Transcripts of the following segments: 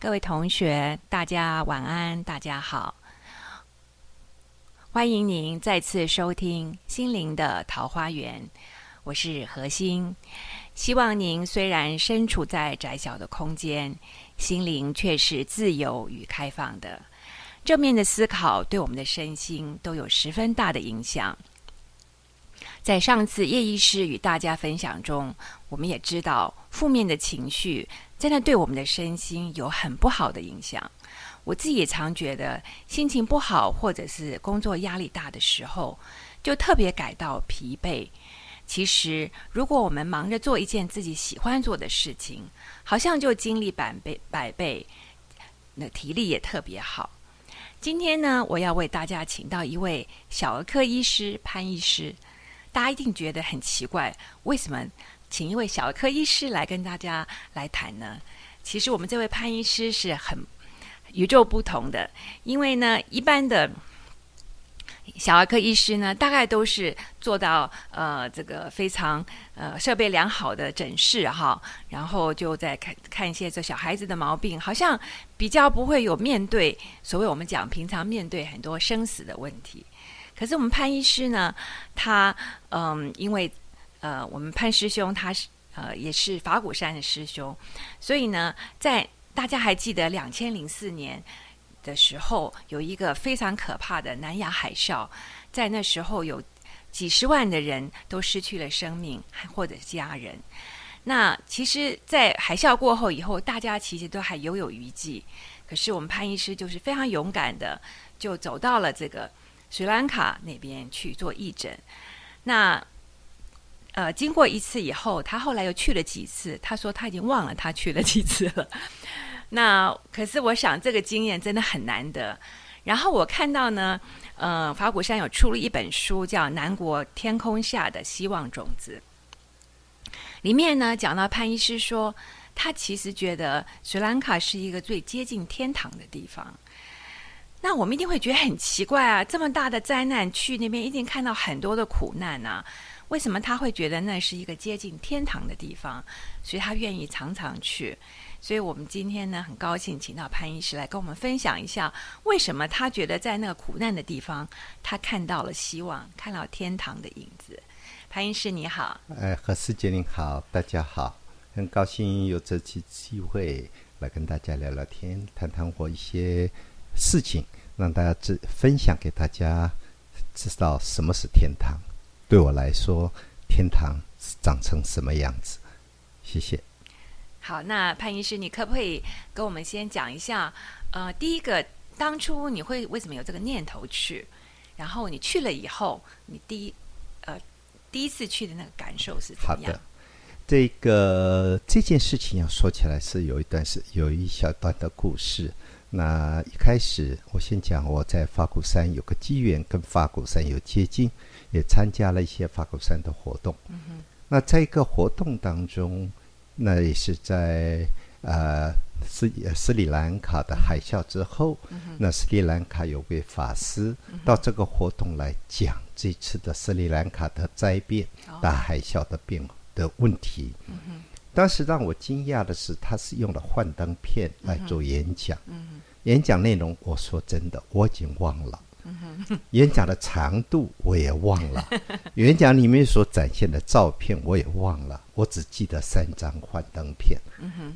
各位同学，大家晚安，大家好，欢迎您再次收听《心灵的桃花源》，我是何心。希望您虽然身处在窄小的空间，心灵却是自由与开放的。正面的思考对我们的身心都有十分大的影响。在上次叶医师与大家分享中，我们也知道负面的情绪真的对我们的身心有很不好的影响。我自己也常觉得心情不好，或者是工作压力大的时候，就特别感到疲惫。其实，如果我们忙着做一件自己喜欢做的事情，好像就精力百倍百倍，那体力也特别好。今天呢，我要为大家请到一位小儿科医师潘医师。大家一定觉得很奇怪，为什么请一位小儿科医师来跟大家来谈呢？其实我们这位潘医师是很与众不同的，因为呢，一般的小儿科医师呢，大概都是做到呃这个非常呃设备良好的诊室哈，然后就在看看一些这小孩子的毛病，好像比较不会有面对所谓我们讲平常面对很多生死的问题。可是我们潘医师呢，他嗯，因为呃，我们潘师兄他是呃也是法鼓山的师兄，所以呢，在大家还记得两千零四年的时候，有一个非常可怕的南亚海啸，在那时候有几十万的人都失去了生命或者家人。那其实，在海啸过后以后，大家其实都还犹有余悸。可是我们潘医师就是非常勇敢的，就走到了这个。斯里兰卡那边去做义诊，那呃，经过一次以后，他后来又去了几次。他说他已经忘了他去了几次了。那可是我想这个经验真的很难得。然后我看到呢，呃，法鼓山有出了一本书，叫《南国天空下的希望种子》，里面呢讲到潘医师说，他其实觉得斯兰卡是一个最接近天堂的地方。那我们一定会觉得很奇怪啊！这么大的灾难，去那边一定看到很多的苦难啊！为什么他会觉得那是一个接近天堂的地方？所以他愿意常常去。所以我们今天呢，很高兴请到潘医师来跟我们分享一下，为什么他觉得在那个苦难的地方，他看到了希望，看到天堂的影子。潘医师你好，哎，何师姐您好，大家好，很高兴有这次机会来跟大家聊聊天，谈谈我一些。事情让大家知分享给大家，知道什么是天堂。对我来说，天堂长成什么样子？谢谢。好，那潘医师，你可不可以跟我们先讲一下？呃，第一个，当初你会为什么有这个念头去？然后你去了以后，你第一呃第一次去的那个感受是怎么样？这个这件事情要说起来是有一段是有一小段的故事。那一开始，我先讲我在法鼓山有个机缘，跟法鼓山有接近，也参加了一些法鼓山的活动。那在一个活动当中，那也是在呃斯斯里兰卡的海啸之后，那斯里兰卡有位法师到这个活动来讲这次的斯里兰卡的灾变、大海啸的变的问题。当时让我惊讶的是，他是用了幻灯片来做演讲。演讲内容，我说真的，我已经忘了。演讲的长度我也忘了，演讲里面所展现的照片我也忘了，我只记得三张幻灯片。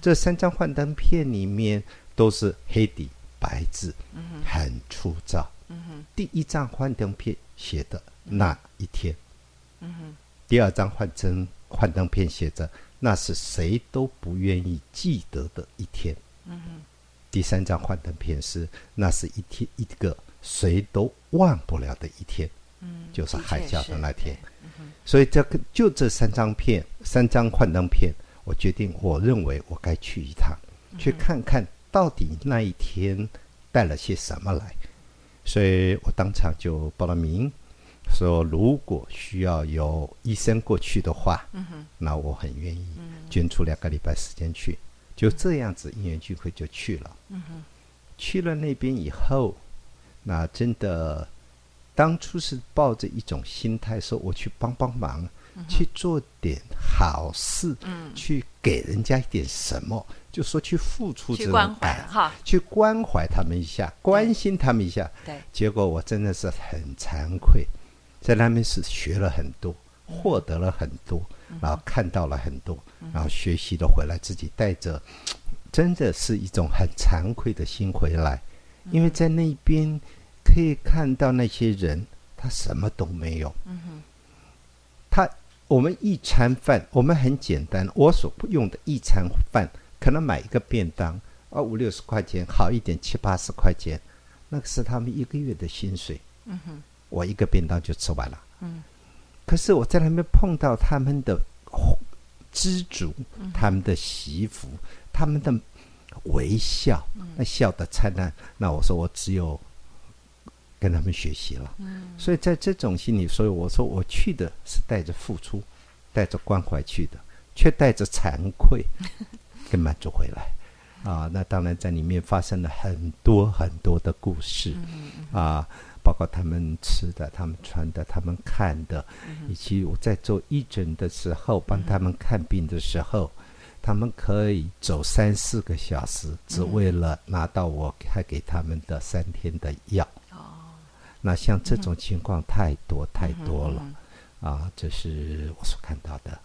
这三张幻灯片里面都是黑底白字，很粗糙。第一张幻灯片写的那一天，第二张幻灯幻灯片写着。那是谁都不愿意记得的一天。第三张幻灯片是，那是一天一个谁都忘不了的一天。嗯就是海啸的那天。所以这个就这三张片，三张幻灯片，我决定，我认为我该去一趟，去看看到底那一天带了些什么来。所以我当场就报了名。说如果需要有医生过去的话，那我很愿意捐出两个礼拜时间去。就这样子，因缘聚会就去了。去了那边以后，那真的当初是抱着一种心态，说我去帮帮忙，去做点好事，嗯，去给人家一点什么，就说去付出这种去关怀爱哈，去关怀他们一下，关心他们一下。对，结果我真的是很惭愧，在那边是学了很多，获得了很多，然后看到了很多，然后学习了回来，自己带着，真的是一种很惭愧的心回来，因为在那边可以看到那些人，他什么都没有，他我们一餐饭，我们很简单，我所用的一餐饭，可能买一个便当啊五六十块钱，好一点七八十块钱，那个是他们一个月的薪水。嗯哼，我一个便当就吃完了。嗯，可是我在那边碰到他们的知足，他们的媳妇，他们的微笑，那笑的灿烂，那我说我只有跟他们学习了。嗯，所以在这种心理，所以我说我去的是带着付出，带着关怀去的，却带着惭愧 跟满足回来。啊，那当然在里面发生了很多很多的故事。啊，包括他们吃的、他们穿的、他们看的，以及我在做义诊的时候，帮他们看病的时候，他们可以走三四个小时，只为了拿到我开给他们的三天的药。哦，那像这种情况太多太多了嗯啊，这是我所看到的。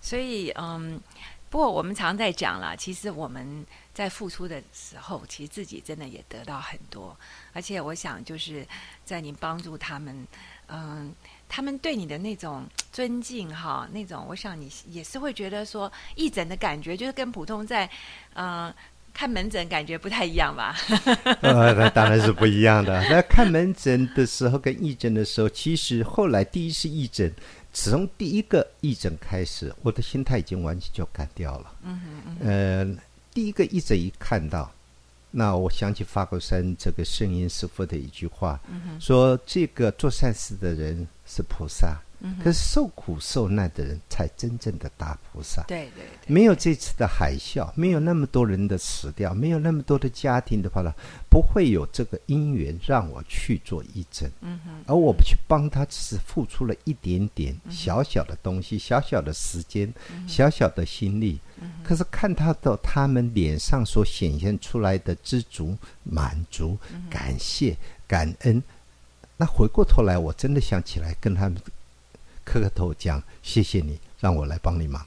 所以嗯。不过我们常在讲啦，其实我们在付出的时候，其实自己真的也得到很多。而且我想，就是在您帮助他们，嗯，他们对你的那种 尊敬哈，那种，我想你也是会觉得说，义诊的感觉就是跟普通在嗯看门诊感觉不太一样吧？呃，那当然是不一样的。那看门诊的时候跟义诊的时候，其实后来第一次义诊。从第一个义诊开始，我的心态已经完全就改掉了。嗯嗯呃，第一个义诊一看到，那我想起法国山这个圣音师傅的一句话，嗯说这个做善事的人是菩萨，嗯可是受苦受难的人才真正的大菩萨。对对对，没有这次的海啸，没有那么多人的死掉，没有那么多的家庭的话呢，不会有这个因缘让我去做义诊。嗯哼，而我不去帮他，只是付出了一点点小小的东西、小小的时间、小小的心力。可是看他到他们脸上所显现出来的知足、满足、感谢、感恩，那回过头来，我真的想起来跟他们磕个头，讲谢谢你，让我来帮你忙。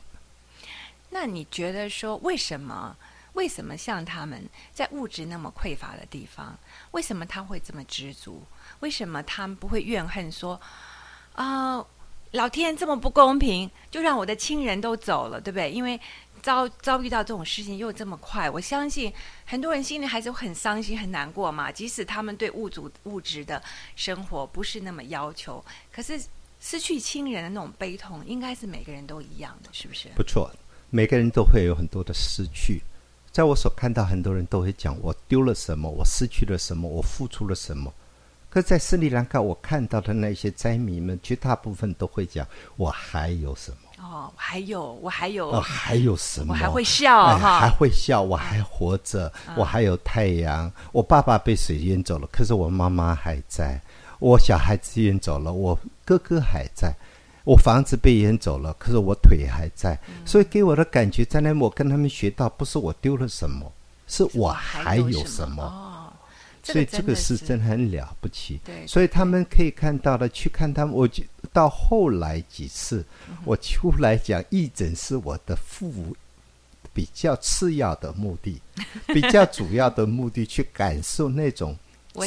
那你觉得说为什么？为什么像他们在物质那么匮乏的地方，为什么他会这么知足？为什么他们不会怨恨说啊、老天这么不公平，就让我的亲人都走了，对不对？因为遭遭遇到这种事情又这么快，我相信很多人心里还是很伤心、很难过嘛。即使他们对物质物质的生活不是那么要求，可是失去亲人的那种悲痛，应该是每个人都一样的，是不是？不错，每个人都会有很多的失去。在我所看到，很多人都会讲我丢了什么，我失去了什么，我付出了什么。可在斯里兰卡，我看到的那些灾民们，绝大部分都会讲我还有什么，哦，我还有我还有、哦，还有什么，我还会笑哎哈、还会笑，我还活着，我还有太阳。我爸爸被水淹走了，可是我妈妈还在。我小孩子淹走了，我哥哥还在。我房子被淹走了，可是我腿还在。所以给我的感觉，在那我跟他们学到，不是我丢了什么，是我还有有什么。哦，所以这个是是真的很了不起。对所以他们可以看到的，去看他们。我就到后来几次，嗯我出来讲义诊是我的副比较次要的目的，比较主要的目的去感受那种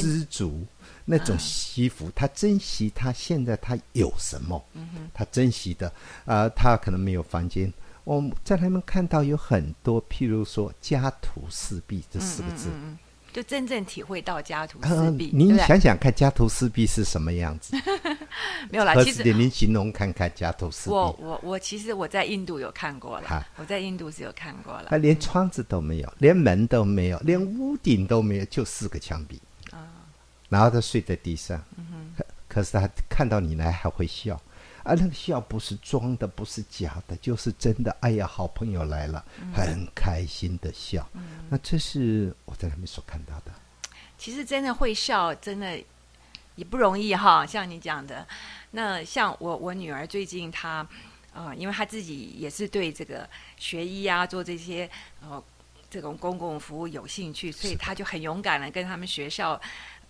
知足。那种惜福，他珍惜他现在他有什么，嗯他珍惜的啊、他可能没有房间。我在他们看到有很多，譬如说家徒四壁这四个字，嗯嗯，就真正体会到家徒呃四壁，对您？想想看，家徒四壁是什么样子？没有啦，其实您形容看看家徒四壁？我我我其实我在印度有看过了哈，我在印度是有看过了他。连窗子都没有，连门都没有，连屋顶都没有，就四个墙壁。啊然后他睡在地上，嗯可可是他看到你来还会笑，啊，那个笑不是装的，不是假的，就是真的。哎呀，好朋友来了，嗯很开心的笑。那这是我在那边所看到的。其实真的会笑，真的也不容易哈。像你讲的，那像我我女儿最近她呃，因为她自己也是对这个学医啊，做这些呃这种公共服务有兴趣，所以她就很勇敢的跟他们学校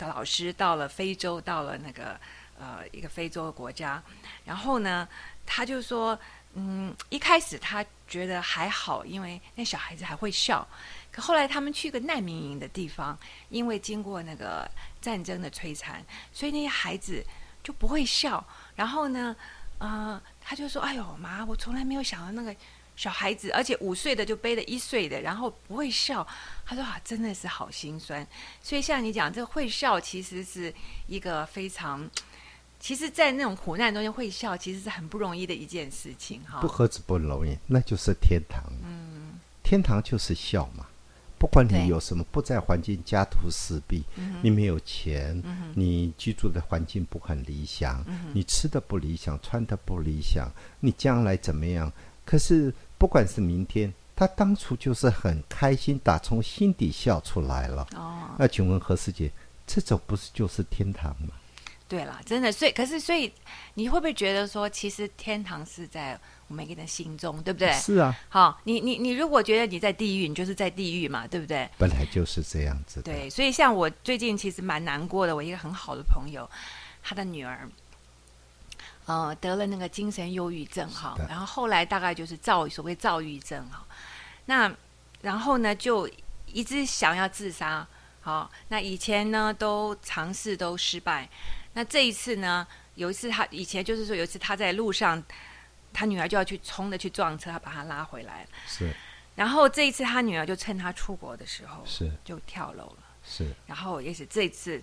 老师到了非洲，到了那个呃一个非洲的国家，然后呢，他就说。嗯，一开始他觉得还好，因为那小孩子还会笑。可后来他们去个难民营的地方，因为经过那个战争的摧残，所以那些孩子就不会笑。然后呢，呃，他就说：“哎呦妈，我从来没有想到那个小孩子，而且五岁的就背了一岁的，然后不会笑。”他说：“啊，真的是好心酸。”所以像你讲，这个会笑其实是一个非常。其实，在那种苦难中间会笑，其实是很不容易的一件事情，哈。不何止不容易，那就是天堂。嗯，天堂就是笑嘛。不管你有什么，不在环境家徒四壁，你没有钱，你居住的环境不很理想，你吃的不理想，穿的不理想，你将来怎么样？可是，不管是明天，他当初就是很开心，打从心底笑出来了。哦，那请问何师姐，这种不是就是天堂吗？对了，真的，所以可是，所以你会不会觉得说，其实天堂是在我们每个人心中，对不对？是啊。好，你你你如果觉得你在地狱，你就是在地狱嘛，对不对？本来就是这样子。对，所以像我最近其实蛮难过的，我一个很好的朋友，他的女儿，呃，得了那个精神忧郁症哈，然后后来大概就是躁所谓躁郁症哈，那然后呢就一直想要自杀，好，那以前呢都尝试都失败。那这一次呢？有一次他以前就是说，有一次他在路上，他女儿就要去冲的去撞车，他把他拉回来了。是。然后这一次他女儿就趁他出国的时候，是就跳楼了。是。然后也许这次，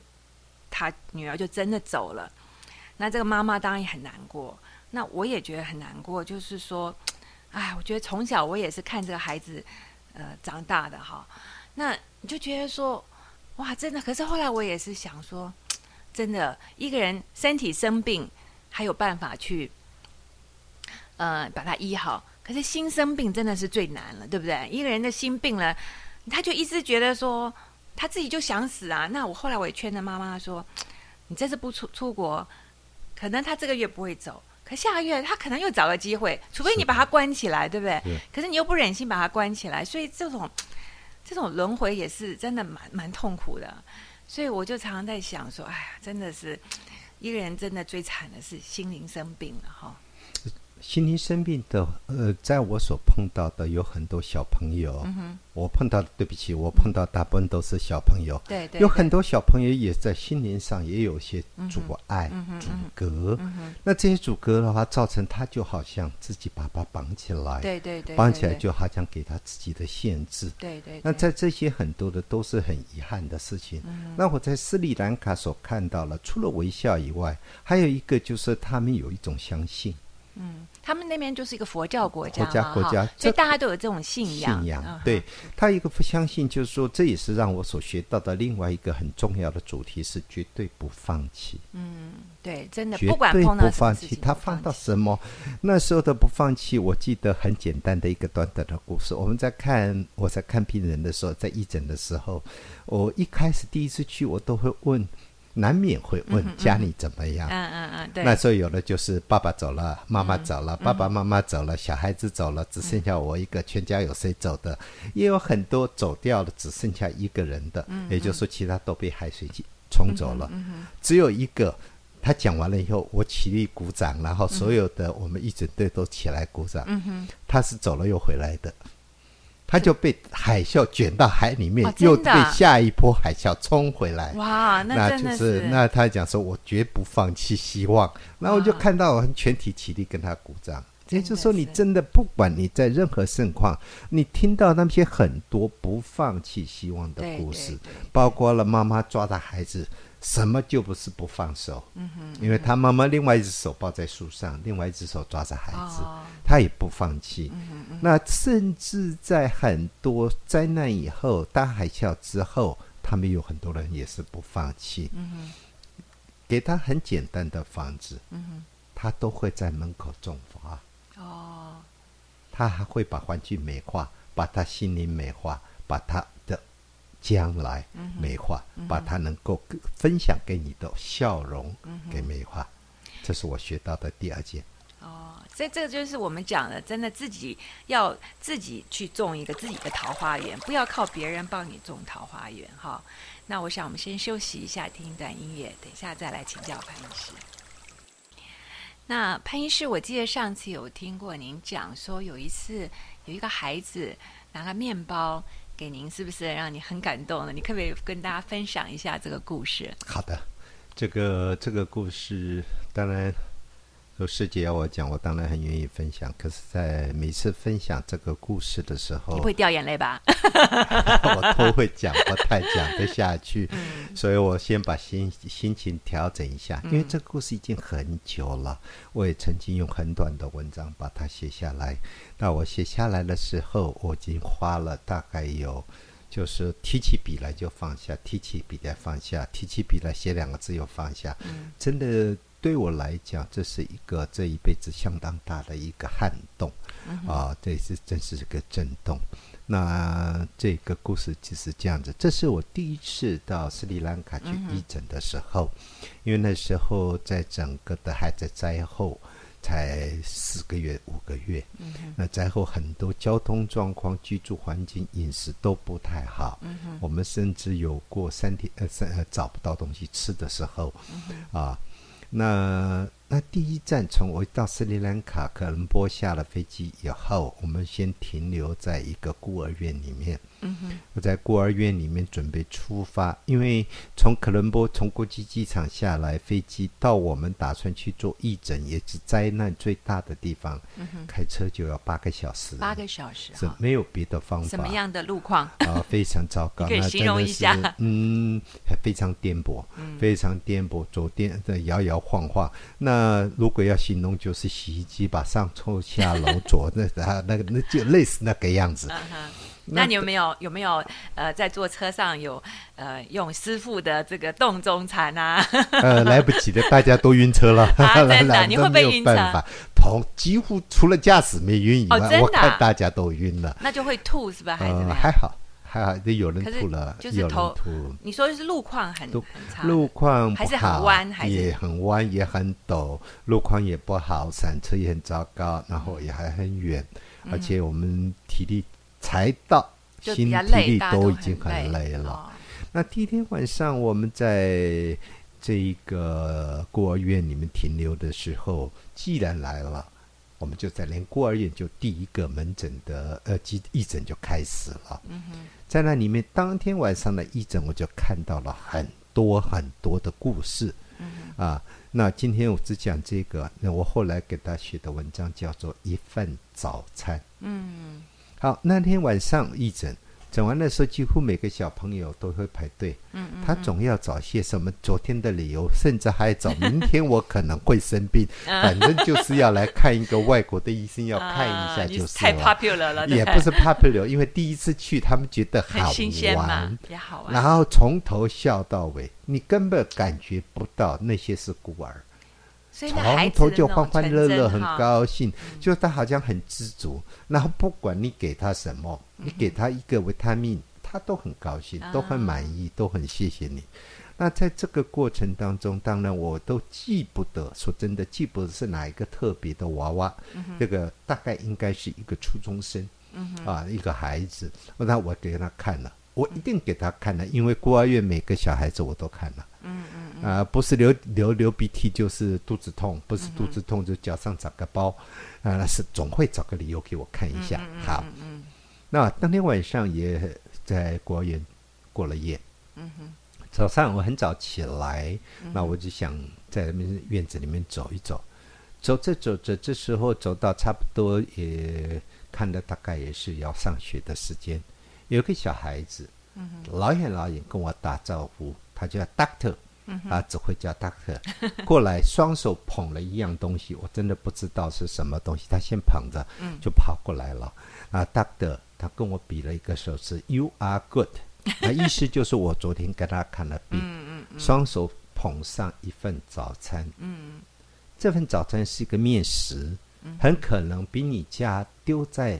他女儿就真的走了。那这个妈妈当然也很难过。那我也觉得很难过，就是说，哎，我觉得从小我也是看这个孩子呃长大的哈。那你就觉得说，哇，真的。可是后来我也是想说。真的，一个人身体生病，还有办法去，呃，把他医好。可是心生病真的是最难了，对不对？一个人的心病了，他就一直觉得说他自己就想死啊。那我后来我也劝他妈妈说：“ 你这次不出出国，可能他这个月不会走，可下个月他可能又找个机会，除非你把他关起来，对不对？可是你又不忍心把他关起来，所以这种这种轮回也是真的蛮蛮痛苦的。”所以我就常常在想说，哎呀，真的是一个人真的最惨的是心灵生病了哈。心灵生病的，呃，在我所碰到的有很多小朋友。嗯。我碰到，对不起，我碰到大部分都是小朋友。对对。有很多小朋友也在心灵上也有些阻碍、阻隔。嗯。那这些阻隔的话，造成他就好像自己把他绑起来。对对对。绑起来就好像给他自己的限制。对对。那在这些很多的都是很遗憾的事情。嗯。那我在斯里兰卡所看到了，除了微笑以外，还有一个就是他们有一种相信。嗯。他们那边就是一个佛教国家，国家国家，所以大家都有这种信仰。信仰，对他一个不相信，就是说，这也是让我所学到的另外一个很重要的主题是绝对不放弃。嗯，对，真的，绝对不放弃。他放到什么？那时候的不放弃，我记得很简单的一个短短的故事。我们在看我在看病人的时候，在义诊的时候，我一开始第一次去，我都会问。难免会问家里怎么样？嗯嗯嗯，对。那时候有的就是爸爸走了，妈妈走了，爸爸妈妈走了，小孩子走了，只剩下我一个。全家有谁走的？也有很多走掉了，只剩下一个人的。嗯，也就是说，其他都被海水冲走了。嗯只有一个，他讲完了以后，我起立鼓掌，然后所有的我们一整队都起来鼓掌。嗯哼，他是走了又回来的。他就被海啸卷到海里面，又被下一波海啸冲回来。哇，那就是那他讲说，我绝不放弃希望。然后我就看到我全体起立跟他鼓掌。也就是说，你真的不管你在任何盛况，你听到那些很多不放弃希望的故事，包括了妈妈抓着孩子。什么就不是不放手？嗯哼，因为他妈妈另外一只手抱在树上，另外一只手抓着孩子，他也不放弃。那甚至在很多灾难以后、大海啸之后，他们有很多人也是不放弃。给他很简单的房子，他都会在门口种花。哦，他还会把环境美化，把他心灵美化，把他的将来美化，把它能够分享给你的笑容给美化。这是我学到的第二件。哦，所以这个就是我们讲的，真的自己要自己去种一个自己的桃花源，不要靠别人帮你种桃花源哈。那我想我们先休息一下，听一段音乐，等一下再来请教潘医师。那潘医师，我记得上次有听过您讲说，有一次有一个孩子拿个面包给您，是不是让你很感动了？你可不可以跟大家分享一下这个故事？好的，这个这个故事当然。有师姐要我讲，我当然很愿意分享。可是，在每次分享这个故事的时候，你会掉眼泪吧？我都会讲，不太讲得下去。所以我先把心心情调整一下，因为这个故事已经很久了。我也曾经用很短的文章把它写下来。那我写下来的时候，我已经花了大概有，就是提起笔来就放下，提起笔来放下，提起笔来写两个字又放下。真的。对我来讲，这是一个这一辈子相当大的一个撼动，啊，这是真是个震动。那这个故事就是这样子，这是我第一次到斯里兰卡去义诊的时候，因为那时候在整个的还在灾后才四个月五个月，那灾后很多交通状况、居住环境、饮食都不太好，我们甚至有过三天呃三呃找不到东西吃的时候，啊。那那第一站从我到斯里兰卡科伦坡下了飞机以后，我们先停留在一个孤儿院里面。嗯哼，我在孤儿院里面准备出发，因为从科伦坡从国际机场下来，飞机到我们打算去做义诊，也是灾难最大的地方。嗯，开车就要八个小时。八个小时是没有别的方法。什么样的路况啊？非常糟糕。可以形容一下。嗯，非常颠簸，非常颠簸，走颠的摇摇晃晃。那如果要形容，就是洗衣机把上抽下楼 左那啊那个那就类似那个样子。那你有没有有没有呃在坐车上有呃用师傅的这个洞中禅啊？呃，来不及的，大家都晕车了。真的，你会不会晕车？同几乎除了驾驶没晕以外，我看大家都晕了。那就会吐是吧？还是还好还好，有人吐了，就是头吐。你说是路况很很差，路况还是很弯，还是也很弯也很陡，路况也不好，闪车也很糟糕，然后也还很远，而且我们体力。才到，心体力都已经很累了。那第一天晚上，我们在这一个孤儿院里面停留的时候，既然来了，我们就在连孤儿院就第一个门诊的呃，急义诊就开始了。嗯哼，在那里面，当天晚上的义诊，我就看到了很多很多的故事。嗯啊，那今天我只讲这个。那我后来给他写的文章叫做《一份早餐》。嗯。好，那天晚上义诊，诊完的时候，几乎每个小朋友都会排队。嗯嗯，他总要找些什么昨天的理由，甚至还找明天我可能会生病，反正就是要来看一个外国的医生，要看一下就是太 popular 了，也不是 popular，因为第一次去，他们觉得好玩，也好玩。然后从头笑到尾，你根本感觉不到那些是孤儿。从头就欢欢乐乐，很高兴，就他好像很知足。然后不管你给他什么，你给他一个维他命，他都很高兴，都很满意，都很谢谢你。那在这个过程当中，当然我都记不得，说真的记不得是哪一个特别的娃娃。这个大概应该是一个初中生，啊，一个孩子。那我给他看了，我一定给他看了，因为孤儿院每个小孩子我都看了。啊，不是流流流鼻涕就是肚子痛，不是肚子痛就脚上长个包，啊，那是总会找个理由给我看一下。好，那当天晚上也在孤儿院过了夜。嗯哼，早上我很早起来，那我就想在那边院子里面走一走，走着走着，这时候走到差不多也看的大概也是要上学的时间，有个小孩子，老远老远跟我打招呼，他叫 Doctor。啊，只会叫 doctor 过来，双手捧了一样东西，我真的不知道是什么东西。他先捧着，就跑过来了。啊，doctor，他跟我比了一个手势，You are good，啊，意思就是我昨天给他看了病。嗯嗯双手捧上一份早餐。嗯这份早餐是一个面食，很可能比你家丢在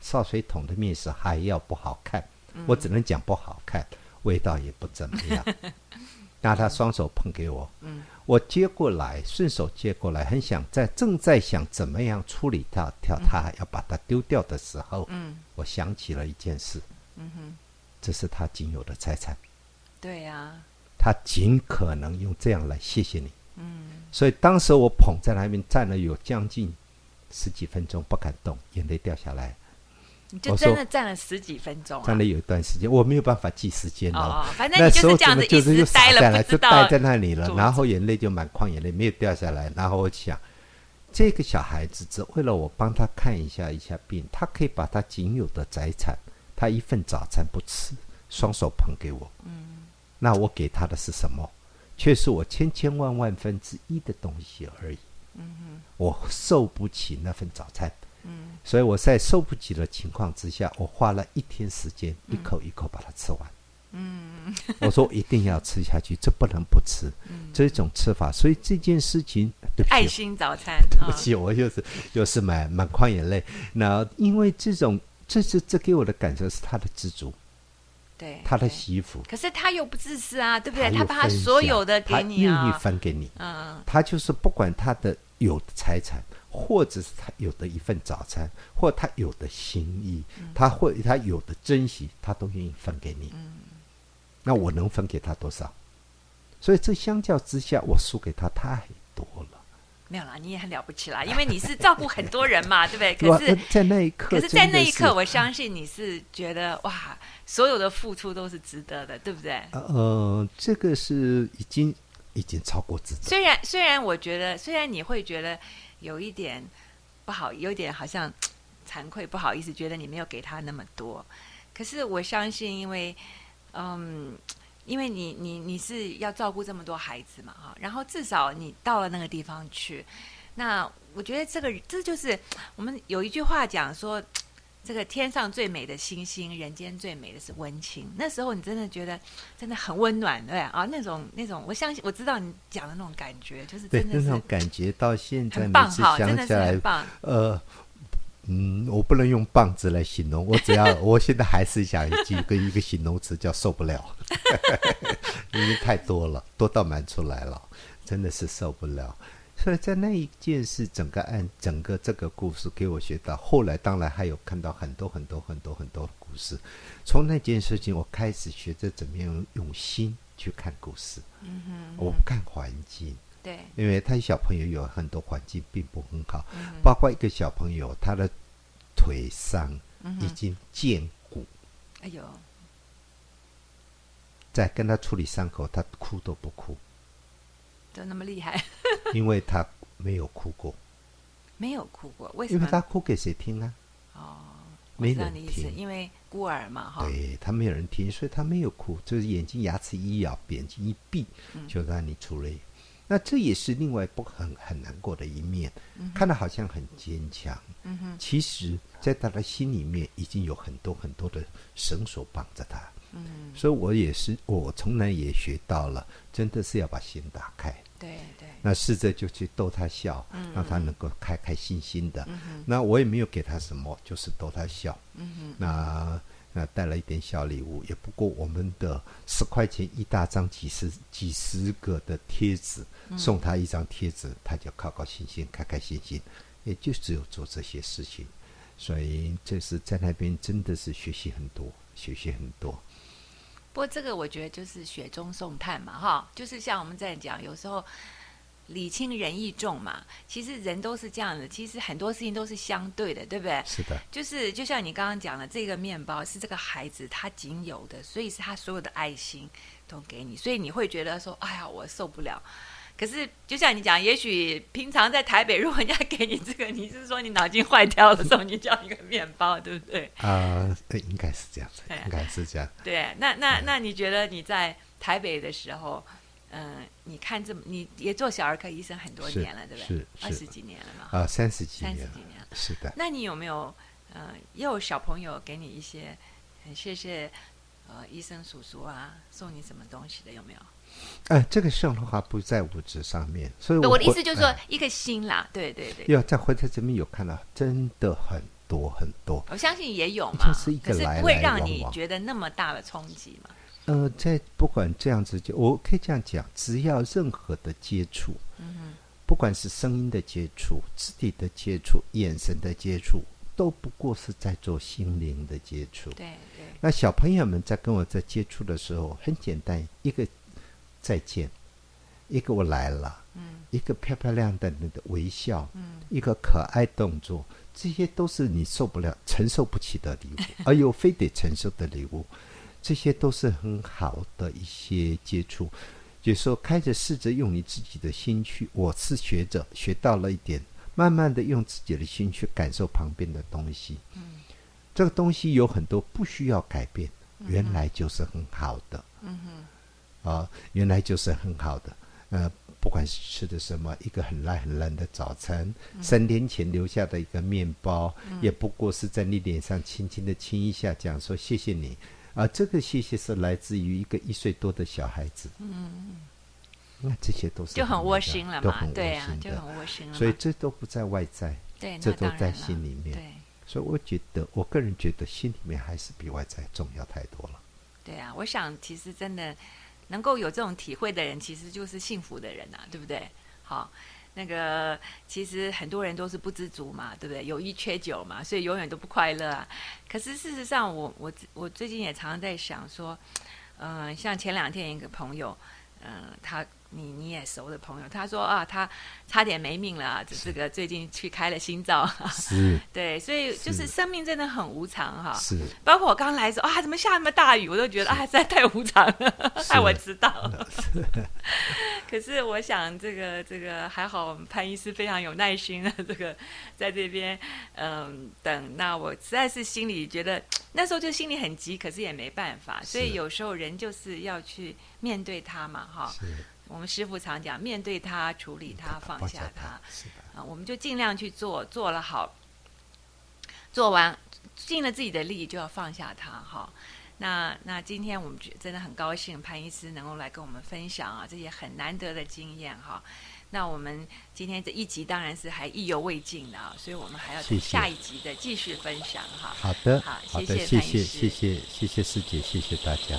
烧水桶的面食还要不好看。我只能讲不好看，味道也不怎么样。那他双手捧给我，嗯。我接过来，顺手接过来，很想在正在想怎么样处理它，跳它要把它丢掉的时候，嗯。我想起了一件事，嗯哼，这是他仅有的财产，对呀、他尽可能用这样来谢谢你。嗯。所以当时我捧在那边站了有将近十几分钟，不敢动，眼泪掉下来。你就我说真的站了十几分钟啊站了有一段时间，我没有办法记时间了。哦，反正那你就是这样子一就是就直待了，不知道就待在那里了，然后眼泪就满眶，眼泪没有掉下来。然后我想，这个小孩子只为了我帮他看一下一下病，他可以把他仅有的财产，他一份早餐不吃，双手捧给我。嗯那我给他的是什么？却是我千千万万分之一的东西而已。嗯我受不起那份早餐。嗯所以我在受不起的情况之下，我花了一天时间，一口一口把它吃完。嗯 我说一定要吃下去，这不能不吃，嗯，这种吃法。所以这件事情，对不爱，心早餐，对 不啊起，我又是又是满满眶眼泪。那因为这种，这是这给我的感受是他的知足，对，他的对媳妇，可是他又不自私啊，对不对？他把他所有的他给你愿意啊，分给你。嗯他就是不管他的有的财产，或者是他有的一份早餐，或他有的心意，他会他有的珍惜，他都愿意分给你。那我能分给他多少？所以这相较之下，我输给他太多了。没有啦，你也很了不起啦，因为你是照顾很多人嘛，对不对？可是呃在那一刻，可是，在那一刻，我相信你是觉得哇，所有的付出都是值得的，对不对？呃，这个是已经已经超过自己。虽然虽然我觉得，虽然你会觉得有一点不好，有点好像惭愧，不好意思，觉得你没有给他那么多，可是我相信，因为嗯。因为你你你是要照顾这么多孩子嘛哈，然后至少你到了那个地方去，那我觉得这个这就是我们有一句话讲说，这个天上最美的星星，人间最美的是温情。那时候你真的觉得真的很温暖，对啊，那种那种，我相信我知道你讲的那种感觉，就是真的是种感觉，到现在每次想起来。呃，嗯，我不能用“棒”子来形容，我只要我现在还是想举一个一个形容词叫受不了，因为太多了，多到满出来了，真的是受不了。所以在那一件事，整个案，整个这个故事给我学到。后来当然还有看到很多很多很多很多的故事。从那件事情，我开始学着怎么样用心去看故事。嗯哼，我不看环境，对，因为他小朋友有很多环境并不很好，嗯包括一个小朋友他的腿伤嗯，已经见骨，哎呦，在跟他处理伤口，他哭都不哭，都那么厉害，因为他没有哭过，没有哭过，为什么因为？他哭给谁听啊？哦，没人听。因为孤儿嘛，哈，对他没有人听，所以他没有哭，就是眼睛牙齿一咬，眼睛一闭，嗯。就让你处理。那这也是另外不很很难过的一面，看他好像很坚强，嗯哼，其实在他的心里面已经有很多很多的绳索绑着他。嗯，所以我也是，我从来也学到了，真的是要把心打开。对对，那试着就去逗他笑，嗯让他能够开开心心的。嗯，那我也没有给他什么，就是逗他笑。嗯哼，那那带了一点小礼物，也不过我们的十块钱一大张，几十几十个的贴纸，嗯送他一张贴纸，他就高高兴兴、开开心心，也就只有做这些事情。所以这是在那边真的是学习很多，学习很多。不过这个我觉得就是雪中送炭嘛，哈，就是像我们在讲，有时候礼轻人意重嘛。其实人都是这样的，其实很多事情都是相对的，对不对？是的，就是就像你刚刚讲的，这个面包是这个孩子他仅有的，所以是他所有的爱心都给你，所以你会觉得说，哎呀，我受不了。可是就像你讲，也许平常在台北，如果人家给你这个，你是说你脑筋坏掉的时候，你叫一个面包，对不对？啊、呃应该是这样子对，应该是这样。对，那那那你觉得你在台北的时候，嗯、你看这么你也做小儿科医生很多年了，对不对？二十几年了嘛。啊，三十几年三十几，年了。是的。那你有没有呃，也有小朋友给你一些很谢谢呃医生叔叔啊，送你什么东西的有没有？哎，这个送的话不在物质上面，所以我的意思就是说哎一个心啦，对对对，要在回车这边有看到，真的很多很多。我相信也有嘛，就是一个来来不会让你往往觉得那么大的冲击嘛。呃，在不管这样子就，我可以这样讲，只要任何的接触，嗯不管是声音的接触、肢体的接触、眼神的接触，都不过是在做心灵的接触哼，。对对，那小朋友们在跟我在接触的时候，很简单，一个再见，一个我来了，嗯一个漂漂亮亮的微笑，嗯一个可爱动作，这些都是你受不了、承受不起的礼物，而又非得承受的礼物，这些都是很好的一些接触。有时候开始试着用你自己的心去，我是学者，学到了一点，慢慢的用自己的心去感受旁边的东西。嗯这个东西有很多不需要改变，原来就是很好的。嗯哼，啊，原来就是很好的。呃，不管是吃的什么，一个很烂很烂的早餐，三天前留下的一个面包，也不过是在你脸上轻轻的亲一下，讲说谢谢你。啊，这个谢谢是来自于一个一岁多的小孩子。嗯，那这些都是就很窝心了嘛对啊，就很窝心了。所以这都不在外在，对，这都在心里面。对所以我觉得，我个人觉得心里面还是比外在重要太多了。对啊，我想其实真的能够有这种体会的人，其实就是幸福的人啊，对不对？好，那个其实很多人都是不知足嘛，对不对？有一缺九嘛，所以永远都不快乐啊。可是事实上我，我我最近也常常在想说，嗯、像前两天一个朋友，嗯、他你你也熟的朋友，他说啊，他差点没命了啊，这这个最近去开了心脏，是 对，所以就是是生命真的很无常哈。是，包括我刚来的时候啊，怎么下那么大雨，我都觉得啊，实在太无常了，害我知道了。可是我想，这个这个还好，我们潘医师非常有耐心的，这个在这边嗯等。那我实在是心里觉得那时候就心里很急，可是也没办法。所以有时候人就是要去面对他嘛，哈。是我们师傅常讲，面对它，处理它，放下它。是，啊，我们就尽量去做，做了好，做完尽了自己的力，就要放下它哈。那那今天我们觉真的很高兴，潘医师能够来跟我们分享啊这些很难得的经验哈。那我们今天这一集当然是还意犹未尽的啊，所以我们还要下一集的继续分享哈。好的，好谢谢谢谢，潘医师谢谢，谢谢师姐，谢谢大家。